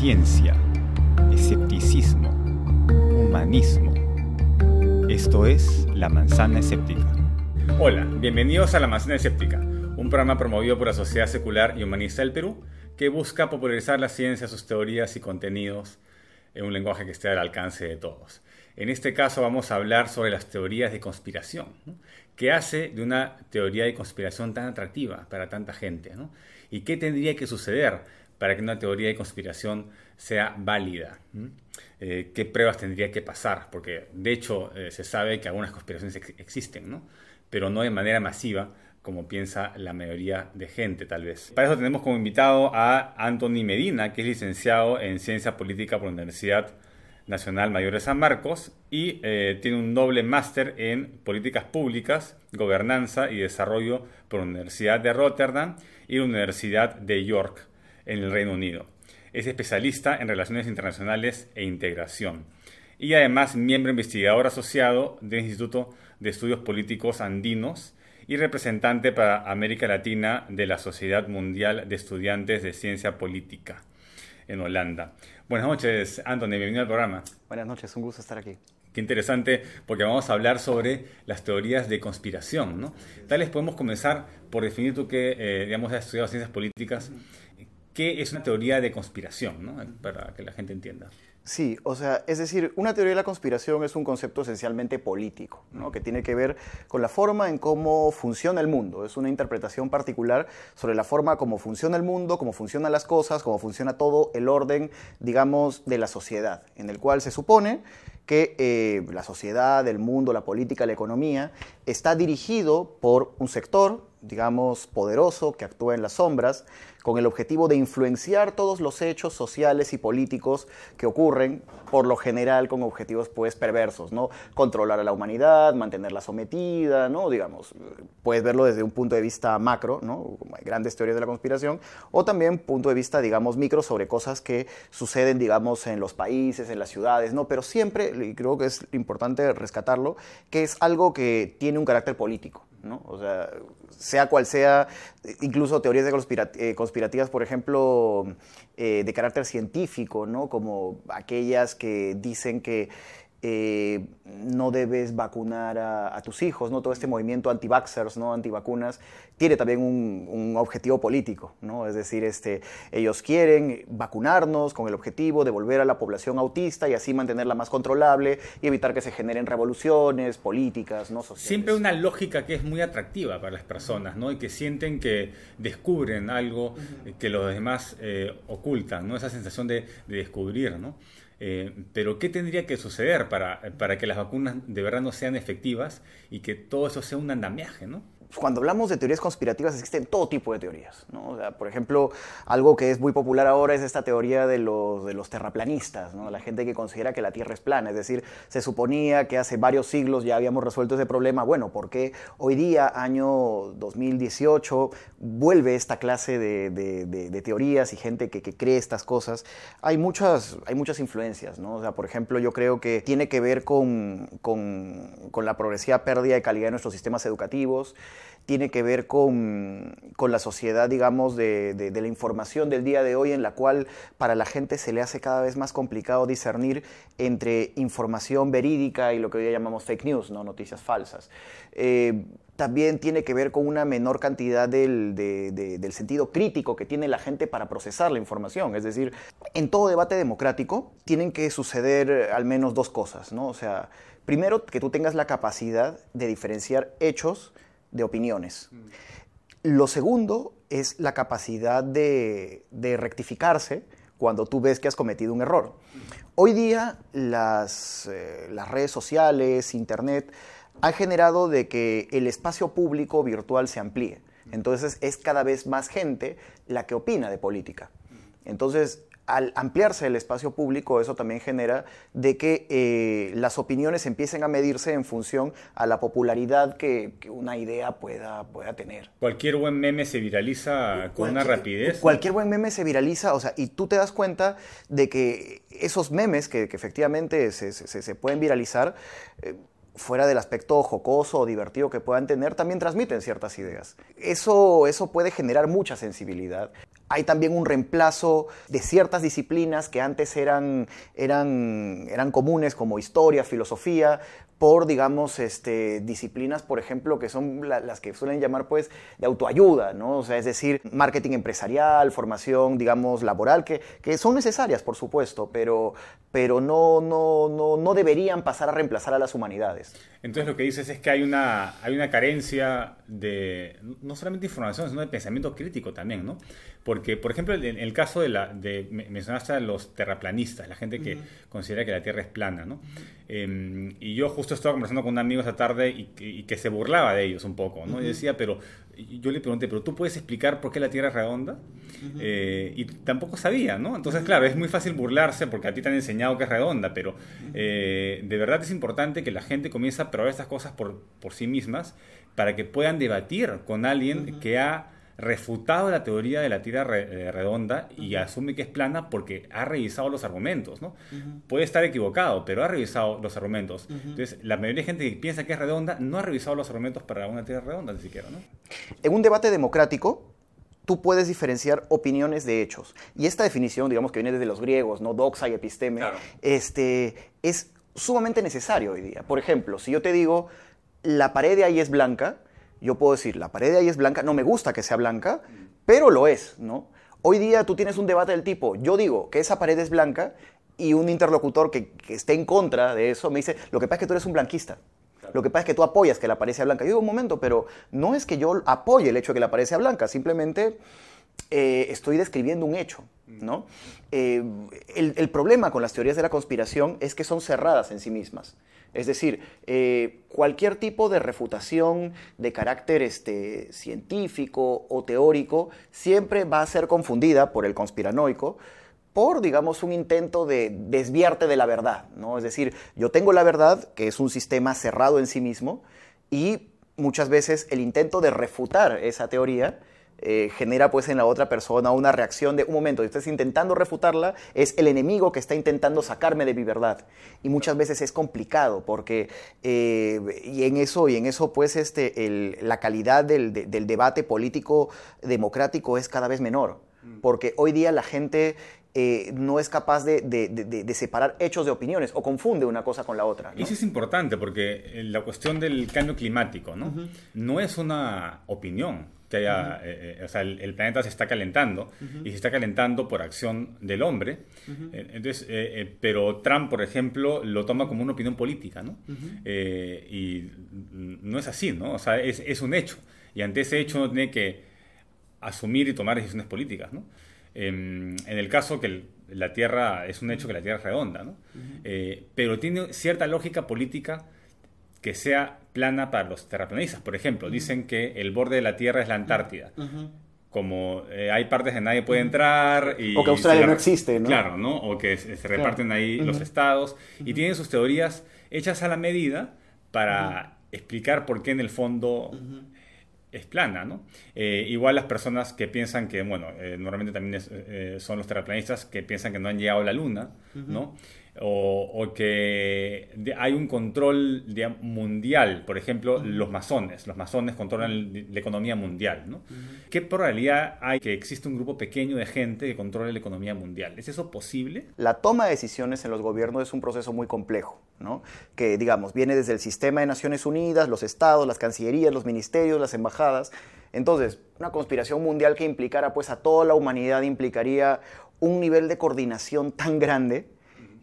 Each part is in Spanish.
ciencia, escepticismo, humanismo. Esto es La Manzana Escéptica. Hola, bienvenidos a La Manzana Escéptica, un programa promovido por la Sociedad Secular y Humanista del Perú que busca popularizar la ciencia, sus teorías y contenidos en un lenguaje que esté al alcance de todos. En este caso vamos a hablar sobre las teorías de conspiración. ¿Qué hace de una teoría de conspiración tan atractiva para tanta gente? ¿Y qué tendría que suceder para que una teoría de conspiración sea válida? Eh, ¿Qué pruebas tendría que pasar? Porque de hecho eh, se sabe que algunas conspiraciones existen, pero no de manera masiva como piensa la mayoría de gente tal vez. Para eso tenemos como invitado a Anthony Medina, que es licenciado en Ciencia Política por la Universidad Nacional Mayor de San Marcos y eh, tiene un doble máster en Políticas Públicas, Gobernanza y Desarrollo por la Universidad de Rotterdam y la Universidad de York en el Reino Unido. Es especialista en Relaciones Internacionales e Integración y además miembro investigador asociado del Instituto de Estudios Políticos Andinos y representante para América Latina de la Sociedad Mundial de Estudiantes de Ciencia Política en Holanda. Buenas noches, Anthony, bienvenido al programa. Buenas noches, un gusto estar aquí. Qué interesante, porque vamos a hablar sobre las teorías de conspiración, ¿no? Tal vez podemos comenzar por definir tú que, eh, digamos, has estudiado ciencias políticas, ¿qué es una teoría de conspiración, ¿no? Para que la gente entienda. Sí, o sea, es decir, una teoría de la conspiración es un concepto esencialmente político, ¿no? que tiene que ver con la forma en cómo funciona el mundo. Es una interpretación particular sobre la forma como funciona el mundo, cómo funcionan las cosas, cómo funciona todo el orden, digamos, de la sociedad, en el cual se supone que eh, la sociedad, el mundo, la política, la economía está dirigido por un sector, digamos, poderoso que actúa en las sombras, con el objetivo de influenciar todos los hechos sociales y políticos que ocurren, por lo general con objetivos pues perversos, ¿no? Controlar a la humanidad, mantenerla sometida, ¿no? Digamos, puedes verlo desde un punto de vista macro, ¿no? hay grandes teorías de la conspiración, o también punto de vista, digamos, micro sobre cosas que suceden, digamos, en los países, en las ciudades, ¿no? Pero siempre, y creo que es importante rescatarlo, que es algo que tiene un carácter político, ¿no? O sea, sea cual sea, incluso teorías de eh, conspirativas, por ejemplo, eh, de carácter científico, ¿no? Como aquellas que dicen que eh, no debes vacunar a, tus hijos, ¿no? Todo este movimiento anti-vaxxers, ¿no? Antivacunas, tiene también un, objetivo político, ¿no? Es decir, este, ellos quieren vacunarnos con el objetivo de volver a la población autista y así mantenerla más controlable y evitar que se generen revoluciones políticas, ¿no? Sociales. Siempre una lógica que es muy atractiva para las personas, ¿no? Y que sienten que descubren algo que los demás eh, ocultan, ¿no? Esa sensación de, de descubrir, ¿no? Eh, pero ¿qué tendría que suceder para, para que las vacunas de verdad no sean efectivas y que todo eso sea un andamiaje, ¿no? Cuando hablamos de teorías conspirativas existen todo tipo de teorías. ¿no? O sea, por ejemplo, algo que es muy popular ahora es esta teoría de los, de los terraplanistas, ¿no? la gente que considera que la Tierra es plana. Es decir, se suponía que hace varios siglos ya habíamos resuelto ese problema. Bueno, ¿por qué hoy día, año 2018, vuelve esta clase de, de, teorías y gente que, que, cree estas cosas? Hay muchas, hay muchas influencias. ¿no? O sea, por ejemplo, yo creo que tiene que ver con, con, con la progresiva pérdida de calidad de nuestros sistemas educativos tiene que ver con, la sociedad, digamos, de, la información del día de hoy, en la cual para la gente se le hace cada vez más complicado discernir entre información verídica y lo que hoy llamamos fake news, ¿no? noticias falsas. Eh, también tiene que ver con una menor cantidad del, del, sentido crítico que tiene la gente para procesar la información. Es decir, en todo debate democrático tienen que suceder al menos dos cosas, ¿no? O sea, primero, que tú tengas la capacidad de diferenciar hechos de opiniones. Lo segundo es la capacidad de, rectificarse cuando tú ves que has cometido un error. Hoy día las, eh, las redes sociales, Internet, han generado de que el espacio público virtual se amplíe. Entonces es cada vez más gente la que opina de política. Entonces al ampliarse el espacio público, eso también genera de que eh, las opiniones empiecen a medirse en función a la popularidad que, una idea pueda, pueda tener. Cualquier buen meme se viraliza con una rapidez. Cualquier buen meme se viraliza, o sea, y tú te das cuenta de que esos memes que, efectivamente se, pueden viralizar, eh, fuera del aspecto jocoso o divertido que puedan tener, también transmiten ciertas ideas. Eso, eso puede generar mucha sensibilidad. Hay también un reemplazo de ciertas disciplinas que antes eran, eran, eran comunes, como historia, filosofía, por, digamos, este, disciplinas, por ejemplo, que son las que suelen llamar, pues, de autoayuda, ¿no? O sea, es decir, marketing empresarial, formación, digamos, laboral, que, que son necesarias, por supuesto, pero, pero no, no, no, no deberían pasar a reemplazar a las humanidades. Entonces lo que dices es que hay una, hay una carencia de, no solamente información, sino de pensamiento crítico también, ¿no? Porque, por ejemplo, en el caso de la, de, mencionaste a los terraplanistas, la gente que considera que la Tierra es plana, ¿no? Em, y yo justo estaba conversando con un amigo esa tarde y, que se burlaba de ellos un poco, ¿no? Y decía, pero yo le pregunté, ¿pero tú puedes explicar por qué la Tierra es redonda? Eh, y tampoco sabía, ¿no? Entonces, claro, es muy fácil burlarse porque a ti te han enseñado que es redonda, pero eh, de verdad es importante que la gente comience a probar estas cosas por, por sí mismas para que puedan debatir con alguien que ha refutado la teoría de la tira eh, redonda y asume que es plana porque ha revisado los argumentos, ¿no? Puede estar equivocado, pero ha revisado los argumentos. Entonces, la mayoría de gente que piensa que es redonda no ha revisado los argumentos para una tira redonda ni siquiera, ¿no? En un debate democrático, tú puedes diferenciar opiniones de hechos. Y esta definición, digamos que viene desde los griegos, ¿no? Doxa y episteme, este, es sumamente necesario hoy día. Por ejemplo, si yo te digo, la pared de ahí es blanca, yo puedo decir, la pared de ahí es blanca, no me gusta que sea blanca, pero lo es, ¿no? Hoy día tú tienes un debate del tipo, yo digo que esa pared es blanca y un interlocutor que, esté en contra de eso me dice, lo que pasa es que tú eres un blanquista. Lo que pasa es que tú apoyas que la pared sea blanca. Yo digo, un momento, pero no es que yo apoye el hecho de que la pared sea blanca, simplemente eh, estoy describiendo un hecho, ¿no? Eh, el, problema con las teorías de la conspiración es que son cerradas en sí mismas. Es decir, eh, cualquier tipo de refutación de carácter este, científico o teórico siempre va a ser confundida por el conspiranoico por, digamos, un intento de desviarte de la verdad, ¿no? Es decir, yo tengo la verdad, que es un sistema cerrado en sí mismo, y muchas veces el intento de refutar esa teoría eh, genera pues en la otra persona una reacción de un momento, estás intentando refutarla, es el enemigo que está intentando sacarme de mi verdad. Y muchas veces es complicado porque, eh, y en eso, y en eso pues este, la calidad del, debate político democrático es cada vez menor. Mm. Porque hoy día la gente eh, no es capaz de, separar hechos de opiniones o confunde una cosa con la otra. Y eso es importante porque la cuestión del cambio climático ¿no? no es una opinión que haya, eh, eh, o sea, el, planeta se está calentando y se está calentando por acción del hombre. Eh, entonces, pero Trump, por ejemplo, lo toma como una opinión política, ¿no? y no es así, ¿no? O sea, es, es, un hecho. Y ante ese hecho uno tiene que asumir y tomar decisiones políticas, ¿no? Em, en el caso que la Tierra es un hecho que la Tierra es redonda, ¿no? pero tiene cierta lógica política que sea plana para los terraplanistas. Por ejemplo, dicen que el borde de la Tierra es la Antártida. Como eh, hay partes que nadie puede entrar. Y o que Australia no existe, ¿no? Claro, ¿no? O que se, reparten ahí los estados. Y tienen sus teorías hechas a la medida para explicar por qué en el fondo es plana, ¿no? Eh, igual las personas que piensan que, bueno, eh, normalmente también son los terraplanistas que piensan que no han llegado a la Luna, ¿no? O, que hay un control mundial, por ejemplo, los masones. Los masones controlan la economía mundial. ¿no? ¿Qué probabilidad hay que exista un grupo pequeño de gente que controle la economía mundial? ¿Es eso posible? La toma de decisiones en los gobiernos es un proceso muy complejo, ¿no? que digamos viene desde el sistema de Naciones Unidas, los estados, las cancillerías, los ministerios, las embajadas. Entonces, una conspiración mundial que implicara pues a toda la humanidad implicaría un nivel de coordinación tan grande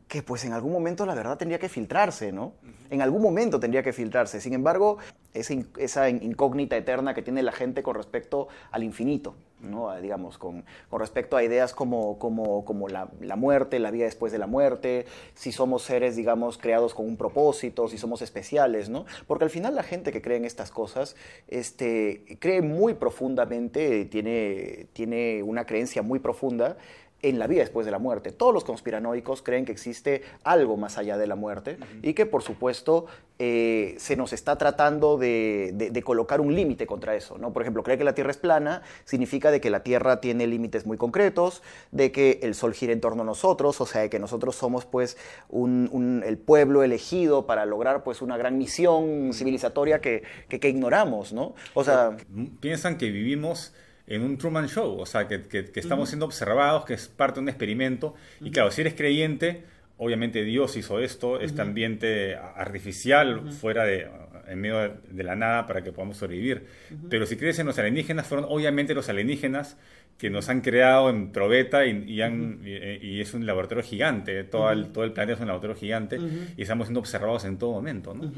que pues en algún momento la verdad tendría que filtrarse, ¿no? En algún momento tendría que filtrarse. Sin embargo, esa, incógnita eterna que tiene la gente con respecto al infinito, ¿no? digamos, con, respecto a ideas como, como, como la, muerte, la vida después de la muerte, si somos seres, digamos, creados con un propósito, si somos especiales, ¿no? Porque al final la gente que cree en estas cosas este, cree muy profundamente, tiene, tiene una creencia muy profunda en la vida después de la muerte. Todos los conspiranoicos creen que existe algo más allá de la muerte y que por supuesto eh, se nos está tratando de, colocar un límite contra eso. ¿no? Por ejemplo, creer que la Tierra es plana significa de que la Tierra tiene límites muy concretos, de que el Sol gira en torno a nosotros, o sea, de que nosotros somos pues el pueblo elegido para lograr pues una gran misión civilizatoria que, que ignoramos. ¿no? O sea, piensan que vivimos en un Truman Show, o sea, que, que, estamos siendo observados, que es parte de un experimento. Y claro, si eres creyente, obviamente Dios hizo esto, este ambiente artificial fuera de, en medio de, la nada para que podamos sobrevivir. Pero si crees en los alienígenas, fueron obviamente los alienígenas que nos han creado en probeta y, han, y, es un laboratorio gigante, todo, el, todo el planeta es un laboratorio gigante y estamos siendo observados en todo momento. ¿no?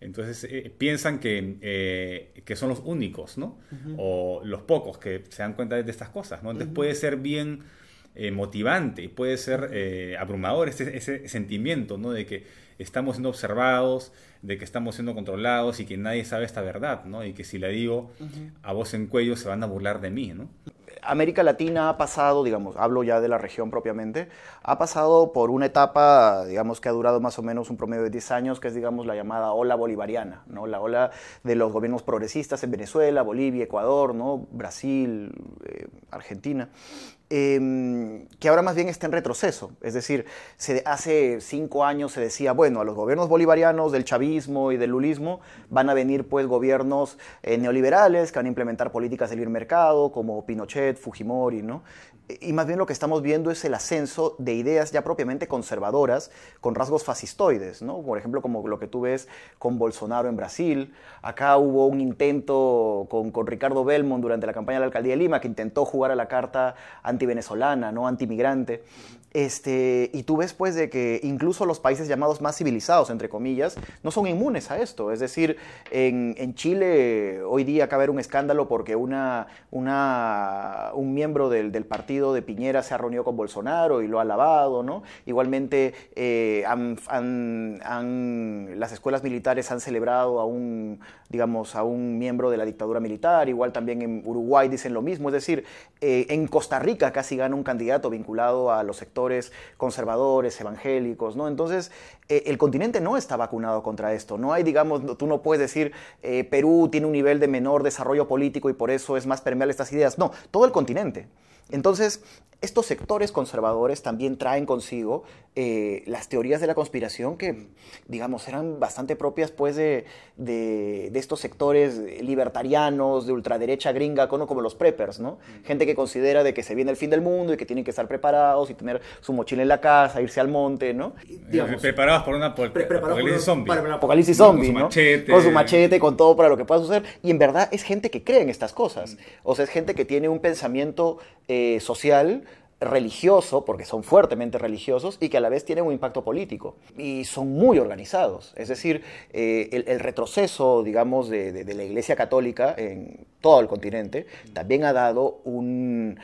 Entonces eh, piensan que, eh, que son los únicos, ¿no? o los pocos que se dan cuenta de estas cosas. ¿no? Entonces puede ser bien eh, motivante, puede ser abrumador ese, ese sentimiento ¿no? de que estamos siendo observados, de que estamos siendo controlados y que nadie sabe esta verdad, ¿no? Y que si la digo a voz en cuello se van a burlar de mí, ¿no? América Latina ha pasado, digamos, hablo ya de la región propiamente, ha pasado por una etapa, digamos, que ha durado más o menos un promedio de 10 años, que es, digamos, la llamada ola bolivariana, ¿no? La ola de los gobiernos progresistas en Venezuela, Bolivia, Ecuador, ¿no? Brasil, eh, Argentina. Em, que ahora más bien está en retroceso. Es decir, se, hace cinco años se decía, bueno, a los gobiernos bolivarianos del chavismo y del lulismo van a venir pues gobiernos eh, neoliberales que van a implementar políticas del libre mercado, como Pinochet, Fujimori, ¿no? y más bien lo que estamos viendo es el ascenso de ideas ya propiamente conservadoras con rasgos fascistoides, ¿no? Por ejemplo, como lo que tú ves con Bolsonaro en Brasil. Acá hubo un intento con, con Ricardo Belmont durante la campaña de la alcaldía de Lima que intentó jugar a la carta anti-venezolana, ¿no? Anti-migrante. Este, y tú ves pues de que incluso los países llamados más civilizados, entre comillas, no son inmunes a esto. Es decir, en, en Chile hoy día acaba de haber un escándalo porque una, una, un miembro del, del partido de Piñera se ha reunido con Bolsonaro y lo ha alabado, ¿no? Igualmente, eh, las escuelas militares han celebrado a un, digamos, a un miembro de la dictadura militar, igual también en Uruguay dicen lo mismo, es decir, eh, en Costa Rica casi gana un candidato vinculado a los sectores conservadores, evangélicos, ¿no? Entonces, eh, el continente no está vacunado contra esto, no hay, digamos, tú no puedes decir Perú tiene un nivel de menor desarrollo político y por eso es más permeable estas ideas, no, todo el continente. Entonces, estos sectores conservadores también traen consigo eh, las teorías de la conspiración que, digamos, eran bastante propias pues de, estos sectores libertarianos, de ultraderecha gringa, como, los preppers, ¿no? Gente que considera de que se viene el fin del mundo y que tienen que estar preparados y tener su mochila en la casa, irse al monte, ¿no? Digamos, preparados por una apocalipsis zombie. Para apocalipsis zombie, con su Machete. Con su machete, con todo para lo que pueda suceder. Y en verdad es gente que cree en estas cosas. O sea, es gente que tiene un pensamiento eh, social religioso, porque son fuertemente religiosos, y que a la vez tienen un impacto político. Y son muy organizados. Es decir, eh, el, retroceso, digamos, de, la Iglesia Católica en todo el continente también ha dado un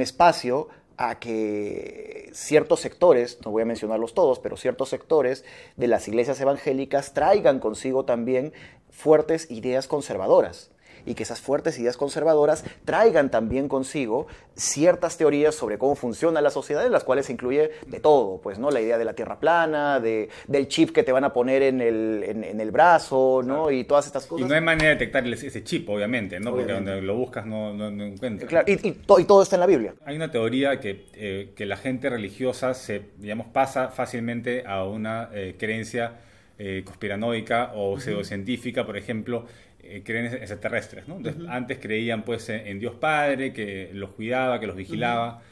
espacio a que ciertos sectores, no voy a mencionarlos todos, pero ciertos sectores de las iglesias evangélicas traigan consigo también fuertes ideas conservadoras y que esas fuertes ideas conservadoras traigan también consigo ciertas teorías sobre cómo funciona la sociedad, en las cuales se incluye de todo, pues, ¿no? La idea de la tierra plana, de, del chip que te van a poner en el, en, el brazo, ¿no? Y todas estas cosas. Y no hay manera de detectar ese chip, obviamente, ¿no? Porque donde lo buscas no, no, encuentras. Claro, y, y, todo está en la Biblia. Hay una teoría que, eh, que la gente religiosa se, digamos, pasa fácilmente a una eh, creencia eh, conspiranoica o pseudocientífica, por ejemplo, eh, creen extraterrestres, ¿no? antes creían pues en, Dios Padre, que los cuidaba, que los vigilaba,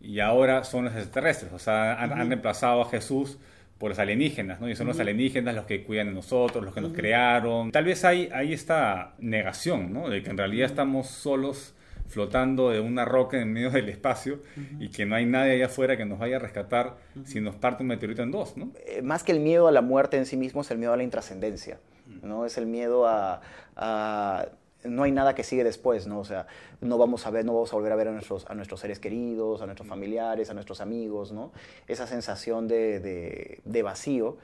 y ahora son los extraterrestres, o sea, han, reemplazado a Jesús por los alienígenas, ¿no? Y son los alienígenas los que cuidan de nosotros, los que nos crearon. Tal vez hay, hay esta negación, ¿no? De que en realidad estamos solos flotando de una roca en medio del espacio y que no hay nadie allá afuera que nos vaya a rescatar si nos parte un meteorito en dos, ¿no? Eh, más que el miedo a la muerte en sí mismo es el miedo a la intrascendencia. ¿No? Es el miedo a, no hay nada que sigue después, ¿no? O sea, no vamos a ver, no vamos a volver a ver a nuestros, a nuestros seres queridos, a nuestros familiares, a nuestros amigos, ¿no? Esa sensación de, de vacío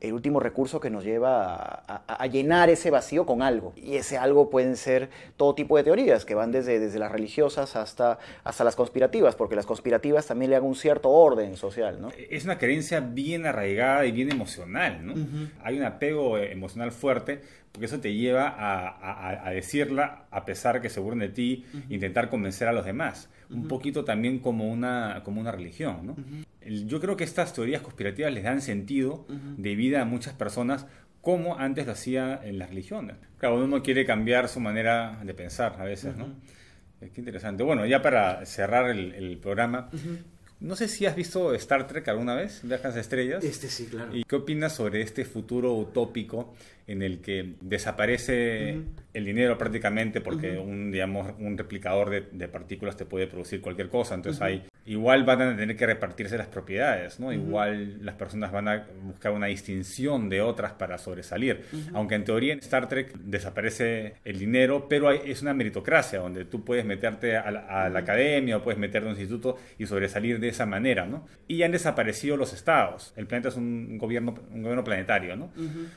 el último recurso que nos lleva a, llenar ese vacío con algo. Y ese algo pueden ser todo tipo de teorías, que van desde, desde las religiosas hasta, hasta las conspirativas, porque las conspirativas también le dan un cierto orden social. ¿no? Es una creencia bien arraigada y bien emocional. ¿no? Hay un apego emocional fuerte, porque eso te lleva a, decirla a pesar que se burlen de ti, intentar convencer a los demás. Un poquito también como una, como una religión. ¿no? Yo creo que estas teorías conspirativas les dan sentido de vida a muchas personas como antes lo hacía en las religiones. Cada uno quiere cambiar su manera de pensar a veces, ¿no? Eh, qué interesante. Bueno, ya para cerrar el, programa, no sé si has visto Star Trek alguna vez, Viajas a Estrellas. Este sí, claro. ¿Y qué opinas sobre este futuro utópico en el que desaparece el dinero prácticamente porque un, digamos, un replicador de, partículas te puede producir cualquier cosa? Entonces hay igual van a tener que repartirse las propiedades, ¿no? Igual las personas van a buscar una distinción de otras para sobresalir. Aunque en teoría en Star Trek desaparece el dinero, pero es una meritocracia donde tú puedes meterte a la, academia o puedes meterte a un instituto y sobresalir de esa manera, ¿no? Y han desaparecido los estados. El planeta es un gobierno, un gobierno planetario, ¿no?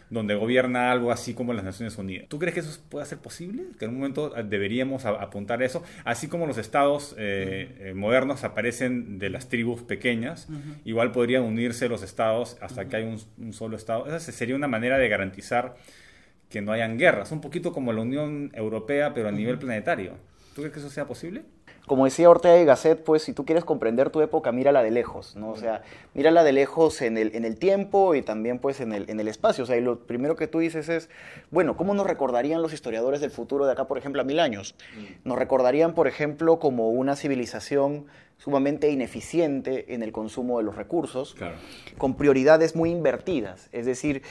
Donde gobierna algo así como las Naciones Unidas. ¿Tú crees que eso puede ser posible? Que en un momento deberíamos apuntar a eso, así como los estados eh, eh, modernos aparecen de las tribus pequeñas, igual podrían unirse los estados hasta que hay un, solo estado. Esa sería una manera de garantizar que no hayan guerras, un poquito como la Unión Europea, pero a nivel planetario. ¿Tú crees que eso sea posible? Como decía Ortega y Gasset, pues si tú quieres comprender tu época, mírala de lejos, ¿no? O sea, mírala de lejos en el, en el tiempo y también pues en el, en el espacio. O sea, y lo primero que tú dices es, bueno, ¿cómo nos recordarían los historiadores del futuro de acá, por ejemplo, a mil años? Mm. Nos recordarían, por ejemplo, como una civilización sumamente ineficiente en el consumo de los recursos, con prioridades muy invertidas. Es decir,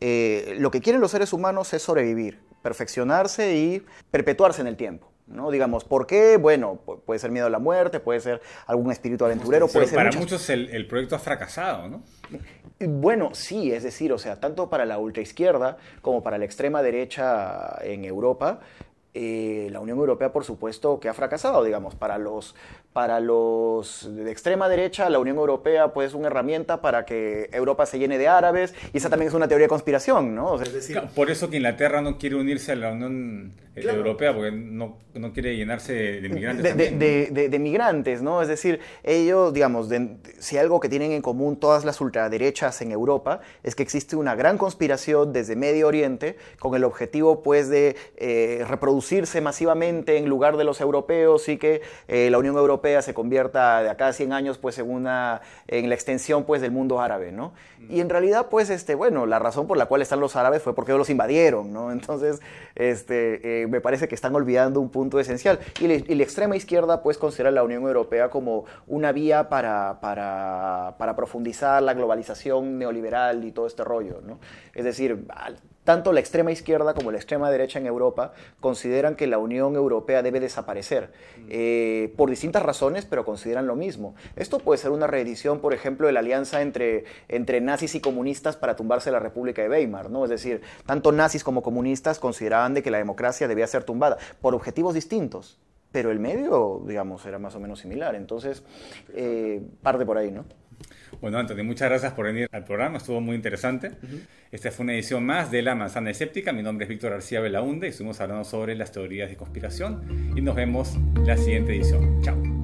eh, lo que quieren los seres humanos es sobrevivir, perfeccionarse y perpetuarse en el tiempo. ¿No? Digamos, ¿por qué? Bueno, puede ser miedo a la muerte, puede ser algún espíritu aventurero, puede ser... Para muchos el, proyecto ha fracasado, ¿no? Bueno, sí, es decir, o sea, tanto para la ultraizquierda como para la extrema derecha en Europa, eh, la Unión Europea, por supuesto, que ha fracasado, digamos, para los, para los de extrema derecha, la Unión Europea pues, es una herramienta para que Europa se llene de árabes, y esa también es una teoría de conspiración, ¿no? por eso que Inglaterra no quiere unirse a la Unión Europea, porque no, no, quiere llenarse de, migrantes. De, de, migrantes, ¿no? Es decir, ellos, digamos, si algo que tienen en común todas las ultraderechas en Europa es que existe una gran conspiración desde Medio Oriente con el objetivo, pues, de eh, reproducirse masivamente en lugar de los europeos y que eh, la Unión Europea se convierta de acá a 100 años pues en una en la extensión pues del mundo árabe, ¿no? Y en realidad pues este bueno, la razón por la cual están los árabes fue porque los invadieron, ¿no? Entonces, este eh, me parece que están olvidando un punto esencial y, la extrema izquierda pues considera la Unión Europea como una vía para, para, para profundizar la globalización neoliberal y todo este rollo, ¿no? Es decir, tanto la extrema izquierda como la extrema derecha en Europa consideran que la Unión Europea debe desaparecer eh, por distintas razones, pero consideran lo mismo. Esto puede ser una reedición, por ejemplo, de la alianza entre, entre nazis y comunistas para tumbarse la República de Weimar, ¿no? Es decir, tanto nazis como comunistas consideraban de que la democracia debía ser tumbada por objetivos distintos, pero el medio, digamos, era más o menos similar. Entonces, eh, parte por ahí, ¿no? Bueno, Anthony, muchas gracias por venir al programa, estuvo muy interesante. Esta fue una edición más de La Manzana Escéptica. Mi nombre es Víctor García Belaunde y estuvimos hablando sobre las teorías de conspiración y nos vemos en la siguiente edición. Chao.